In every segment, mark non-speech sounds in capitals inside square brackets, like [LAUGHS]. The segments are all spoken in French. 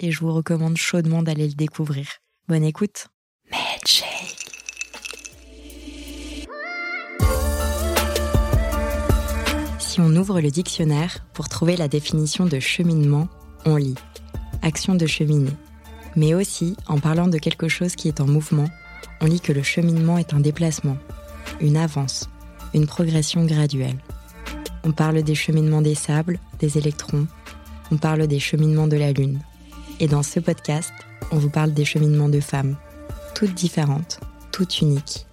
et je vous recommande chaudement d'aller le découvrir. Bonne écoute. Si on ouvre le dictionnaire pour trouver la définition de cheminement, on lit action de cheminer. Mais aussi, en parlant de quelque chose qui est en mouvement, on lit que le cheminement est un déplacement, une avance, une progression graduelle. On parle des cheminements des sables, des électrons, on parle des cheminements de la Lune. Et dans ce podcast, on vous parle des cheminements de femmes, toutes différentes, toutes uniques.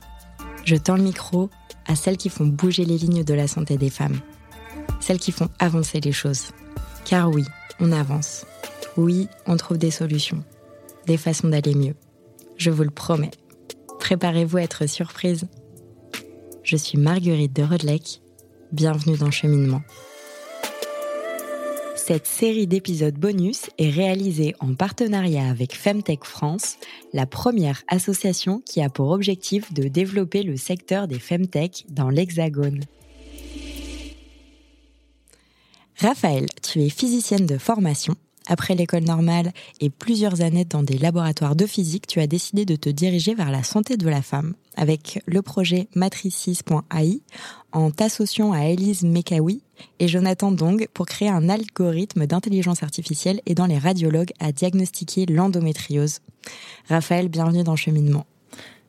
Je tends le micro à celles qui font bouger les lignes de la santé des femmes, celles qui font avancer les choses. Car oui, on avance. Oui, on trouve des solutions, des façons d'aller mieux. Je vous le promets. Préparez-vous à être surprise. Je suis Marguerite de Rodelec. Bienvenue dans Cheminement. Cette série d'épisodes bonus est réalisée en partenariat avec Femtech France, la première association qui a pour objectif de développer le secteur des Femtech dans l'Hexagone. Raphaël, tu es physicienne de formation. Après l'école normale et plusieurs années dans des laboratoires de physique, tu as décidé de te diriger vers la santé de la femme avec le projet Matricis.ai en t'associant à Elise Mekawi et Jonathan Dong pour créer un algorithme d'intelligence artificielle aidant les radiologues à diagnostiquer l'endométriose. Raphaël, bienvenue dans Cheminement.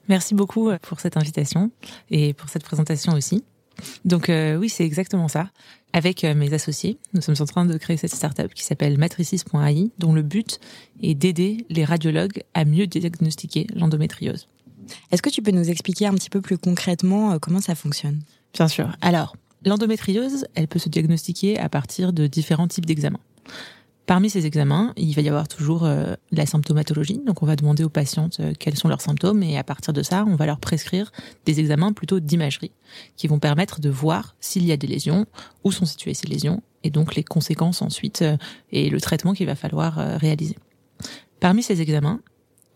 Merci beaucoup pour cette invitation et pour cette présentation aussi. Donc euh, oui, c'est exactement ça. Avec euh, mes associés, nous sommes en train de créer cette startup qui s'appelle Matricis.ai, dont le but est d'aider les radiologues à mieux diagnostiquer l'endométriose. Est-ce que tu peux nous expliquer un petit peu plus concrètement euh, comment ça fonctionne? Bien sûr. Alors, l'endométriose, elle peut se diagnostiquer à partir de différents types d'examens. Parmi ces examens, il va y avoir toujours euh, la symptomatologie. Donc, on va demander aux patientes euh, quels sont leurs symptômes et à partir de ça, on va leur prescrire des examens plutôt d'imagerie qui vont permettre de voir s'il y a des lésions, où sont situées ces lésions et donc les conséquences ensuite euh, et le traitement qu'il va falloir réaliser. Parmi ces examens,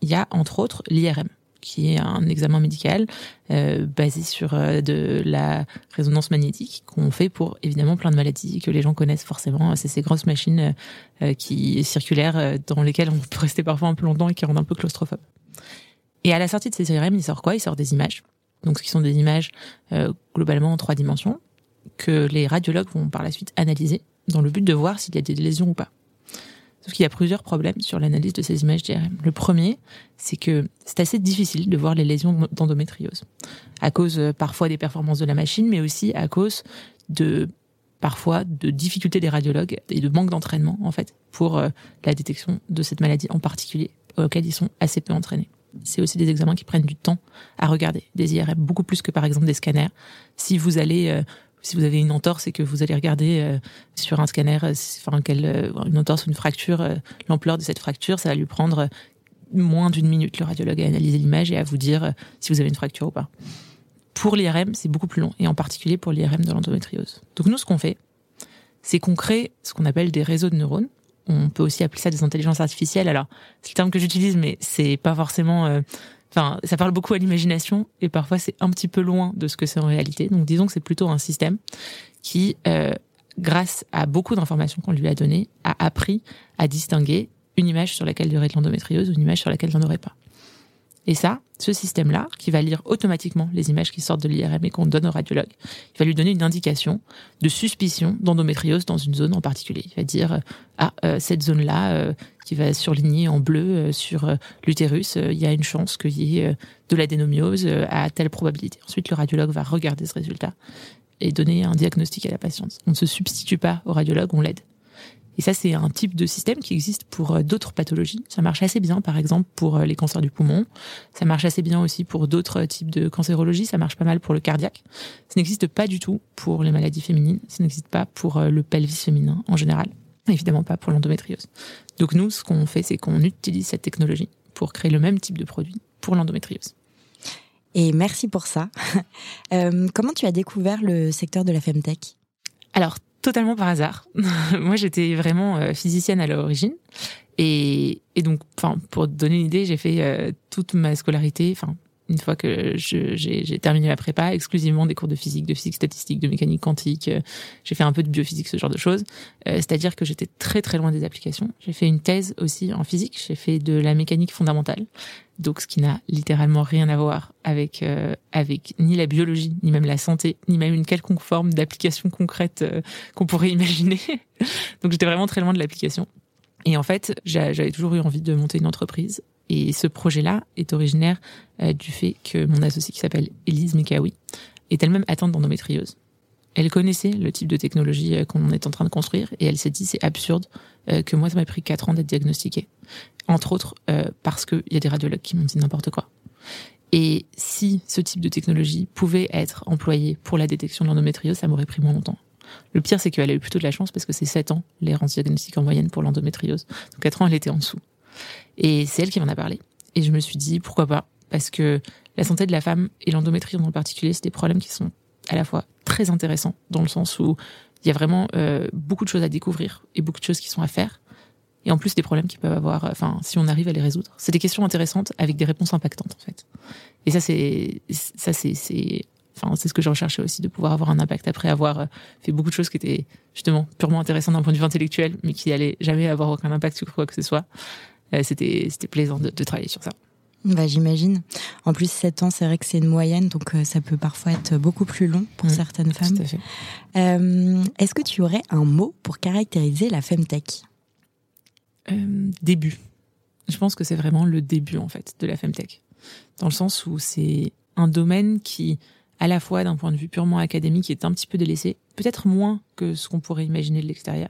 il y a entre autres l'IRM qui est un examen médical euh, basé sur euh, de la résonance magnétique qu'on fait pour évidemment plein de maladies que les gens connaissent forcément. C'est ces grosses machines euh, qui circulaires dans lesquelles on peut rester parfois un peu longtemps et qui rendent un peu claustrophobe. Et à la sortie de ces IRM, il sort quoi? Il sort des images. Donc, ce qui sont des images globalement en trois dimensions que les radiologues vont par la suite analyser dans le but de voir s'il y a des lésions ou pas. Sauf qu'il y a plusieurs problèmes sur l'analyse de ces images d'IRM. Le premier, c'est que c'est assez difficile de voir les lésions d'endométriose. À cause euh, parfois des performances de la machine, mais aussi à cause de parfois de difficultés des radiologues et de manque d'entraînement, en fait, pour euh, la détection de cette maladie en particulier, auxquelles ils sont assez peu entraînés. C'est aussi des examens qui prennent du temps à regarder, des IRM, beaucoup plus que par exemple des scanners. Si vous allez euh, si vous avez une entorse et que vous allez regarder euh, sur un scanner, euh, enfin quelle, euh, une entorse ou une fracture, l'ampleur de cette fracture, ça va lui prendre moins d'une minute le radiologue à analyser l'image et à vous dire si vous avez une fracture ou pas. Pour l'IRM, c'est beaucoup plus long, et en particulier pour l'IRM de l'endométriose. Donc nous, ce qu'on fait, c'est qu'on crée ce qu'on appelle des réseaux de neurones. On peut aussi appeler ça des intelligences artificielles. Alors, c'est le terme que j'utilise, mais c'est pas forcément Enfin, ça parle beaucoup à l'imagination et parfois c'est un petit peu loin de ce que c'est en réalité. Donc disons que c'est plutôt un système qui, euh, grâce à beaucoup d'informations qu'on lui a données, a appris à distinguer une image sur laquelle il y aurait de l'endométriose ou une image sur laquelle il n'y aurait pas. Et ça, ce système-là, qui va lire automatiquement les images qui sortent de l'IRM et qu'on donne au radiologue, il va lui donner une indication de suspicion d'endométriose dans une zone en particulier. Il va dire, euh, ah, euh, cette zone-là, euh, qui va surligner en bleu sur l'utérus, il y a une chance qu'il y ait de l'adénomiose à telle probabilité. Ensuite, le radiologue va regarder ce résultat et donner un diagnostic à la patiente. On ne se substitue pas au radiologue, on l'aide. Et ça, c'est un type de système qui existe pour euh, d'autres pathologies. Ça marche assez bien, par exemple, pour euh, les cancers du poumon. Ça marche assez bien aussi pour d'autres types de cancérologie. Ça marche pas mal pour le cardiaque. Ça n'existe pas du tout pour les maladies féminines. Ça n'existe pas pour euh, le pelvis féminin en général. Évidemment pas pour l'endométriose. Donc nous, ce qu'on fait, c'est qu'on utilise cette technologie pour créer le même type de produit pour l'endométriose. Et merci pour ça. [LAUGHS] Euh, comment tu as découvert le secteur de la Femtech? Alors, totalement par hasard. [LAUGHS] Moi, j'étais vraiment euh, physicienne à l'origine. Et, donc, enfin, pour te donner une idée, j'ai fait euh, toute ma scolarité, enfin, une fois que j'ai terminé la prépa, exclusivement des cours de physique, de physique statistique, de mécanique quantique. Euh, j'ai fait un peu de biophysique, ce genre de choses. Euh, c'est-à-dire que j'étais très très loin des applications. J'ai fait une thèse aussi en physique. J'ai fait de la mécanique fondamentale, donc ce qui n'a littéralement rien à voir avec euh, avec ni la biologie, ni même la santé, ni même une quelconque forme d'application concrète qu'on pourrait imaginer. [LAUGHS] donc j'étais vraiment très loin de l'application. Et en fait, j'avais toujours eu envie de monter une entreprise et ce projet-là est originaire euh, du fait que mon associée qui s'appelle Elise Mekawi est elle-même atteinte d'endométriose. Elle connaissait le type de technologie euh, qu'on est en train de construire et elle s'est dit c'est absurde euh, que moi ça m'a pris 4 ans d'être diagnostiquée. Entre autres parce qu'il y a des radiologues qui m'ont dit n'importe quoi. Et si ce type de technologie pouvait être employé pour la détection de l'endométriose, ça m'aurait pris moins longtemps. Le pire, c'est qu'elle a eu plutôt de la chance parce que c'est 7 ans l'errance diagnostique en moyenne pour l'endométriose. Donc 4 ans, elle était en dessous. Et c'est elle qui m'en a parlé. Et je me suis dit, pourquoi pas? Parce que la santé de la femme et l'endométriose en particulier, c'est des problèmes qui sont à la fois très intéressants, dans le sens où il y a vraiment euh, beaucoup de choses à découvrir et beaucoup de choses qui sont à faire. Et en plus, des problèmes qui peuvent avoir, enfin, si on arrive à les résoudre. C'est des questions intéressantes avec des réponses impactantes, en fait. Et ça, c'est, ça, c'est, enfin, c'est ce que je recherchais aussi, de pouvoir avoir un impact après avoir euh, fait beaucoup de choses qui étaient, justement, purement intéressantes d'un point de vue intellectuel, mais qui allaient jamais avoir aucun impact sur quoi que ce soit. Euh, c'était c'était plaisant de, travailler sur ça. Bah, j'imagine. En plus, 7 ans, c'est vrai que c'est une moyenne, donc euh, ça peut parfois être beaucoup plus long pour mm. certaines femmes. Euh, Est-ce que tu aurais un mot pour caractériser la femtech euh, Début. Je pense que c'est vraiment le début, en fait, de la femtech. Dans le sens où c'est un domaine qui, à la fois d'un point de vue purement académique, est un petit peu délaissé, peut-être moins que ce qu'on pourrait imaginer de l'extérieur,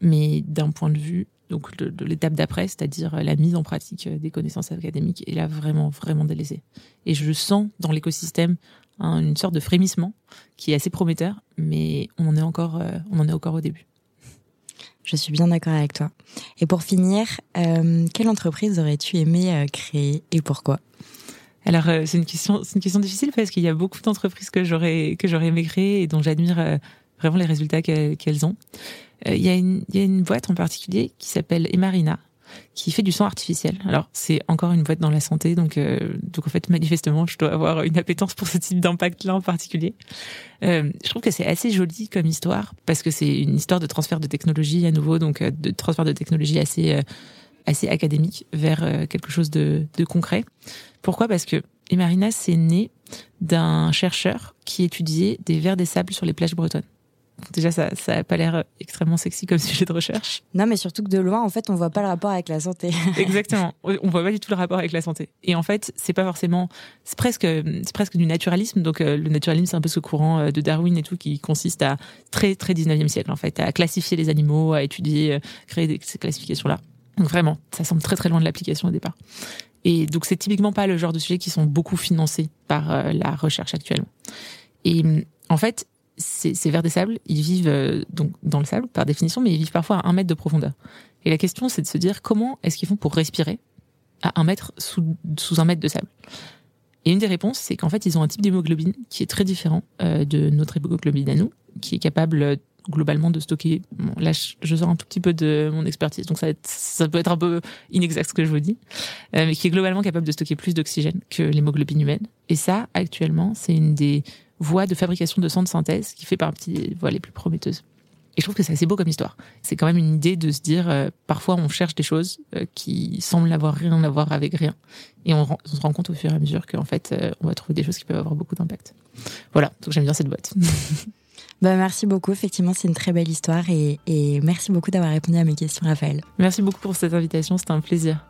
mais d'un point de vue donc de, l'étape d'après, c'est-à-dire la mise en pratique euh, des connaissances académiques, est là vraiment, vraiment délaissée. Et je sens dans l'écosystème une sorte de frémissement qui est assez prometteur, mais on en est encore, euh, on en est encore au début. Je suis bien d'accord avec toi. Et pour finir, euh, quelle entreprise aurais-tu aimé créer et pourquoi? Alors c'est une question, c'est une question difficile parce qu'il y a beaucoup d'entreprises que j'aurais que j'aurais aimé créer et dont j'admire vraiment les résultats qu'elles ont. Euh, il y, y a une boîte en particulier qui s'appelle Emarina, qui fait du sang artificiel. Alors c'est encore une boîte dans la santé, donc euh, donc en fait manifestement je dois avoir une appétence pour ce type d'impact-là en particulier. Euh, je trouve que c'est assez joli comme histoire parce que c'est une histoire de transfert de technologie à nouveau, donc euh, de transfert de technologie assez assez académique vers quelque chose de, de concret. Pourquoi? Parce que Emarina c'est né d'un chercheur qui étudiait des vers des sables sur les plages bretonnes. Déjà, ça, ça a pas l'air extrêmement sexy comme [LAUGHS] sujet de recherche. Non, mais surtout que de loin, en fait, on voit pas le rapport avec la santé. [LAUGHS] Exactement. On voit pas du tout le rapport avec la santé. Et en fait, c'est pas forcément, c'est presque, c'est presque du naturalisme. Donc, euh, le naturalisme, c'est un peu ce courant euh, de Darwin et tout qui consiste à très, très 19e siècle, en fait, à classifier les animaux, à étudier, euh, créer des, ces classifications-là. Donc, vraiment, ça semble très, très loin de l'application au départ. Et donc, c'est typiquement pas le genre de sujets qui sont beaucoup financés par la recherche actuellement. Et en fait, ces, vers des sables, ils vivent euh, donc dans le sable par définition, mais ils vivent parfois à un mètre de profondeur. Et la question, c'est de se dire comment est-ce qu'ils font pour respirer à un mètre sous, sous un mètre de sable. Et une des réponses, c'est qu'en fait, ils ont un type d'hémoglobine qui est très différent euh, de notre hémoglobine à nous, qui est capable euh, globalement de stocker. là, je sors un tout petit peu de mon expertise, donc ça, ça peut être un peu inexact ce que je vous dis, mais qui est globalement capable de stocker plus d'oxygène que l'hémoglobine humaine. Et ça, actuellement, c'est une des voie de fabrication de sang de synthèse qui fait partie des voies les plus prometteuses. Et je trouve que c'est assez beau comme histoire. C'est quand même une idée de se dire, euh, parfois on cherche des choses euh, qui semblent n'avoir rien à voir avec rien. Et on, se rend compte au fur et à mesure qu'en fait, euh, on va trouver des choses qui peuvent avoir beaucoup d'impact. Voilà, donc j'aime bien cette boîte. [LAUGHS] bah, merci beaucoup, effectivement c'est une très belle histoire et, et merci beaucoup d'avoir répondu à mes questions Raphaël. Merci beaucoup pour cette invitation, c'était un plaisir.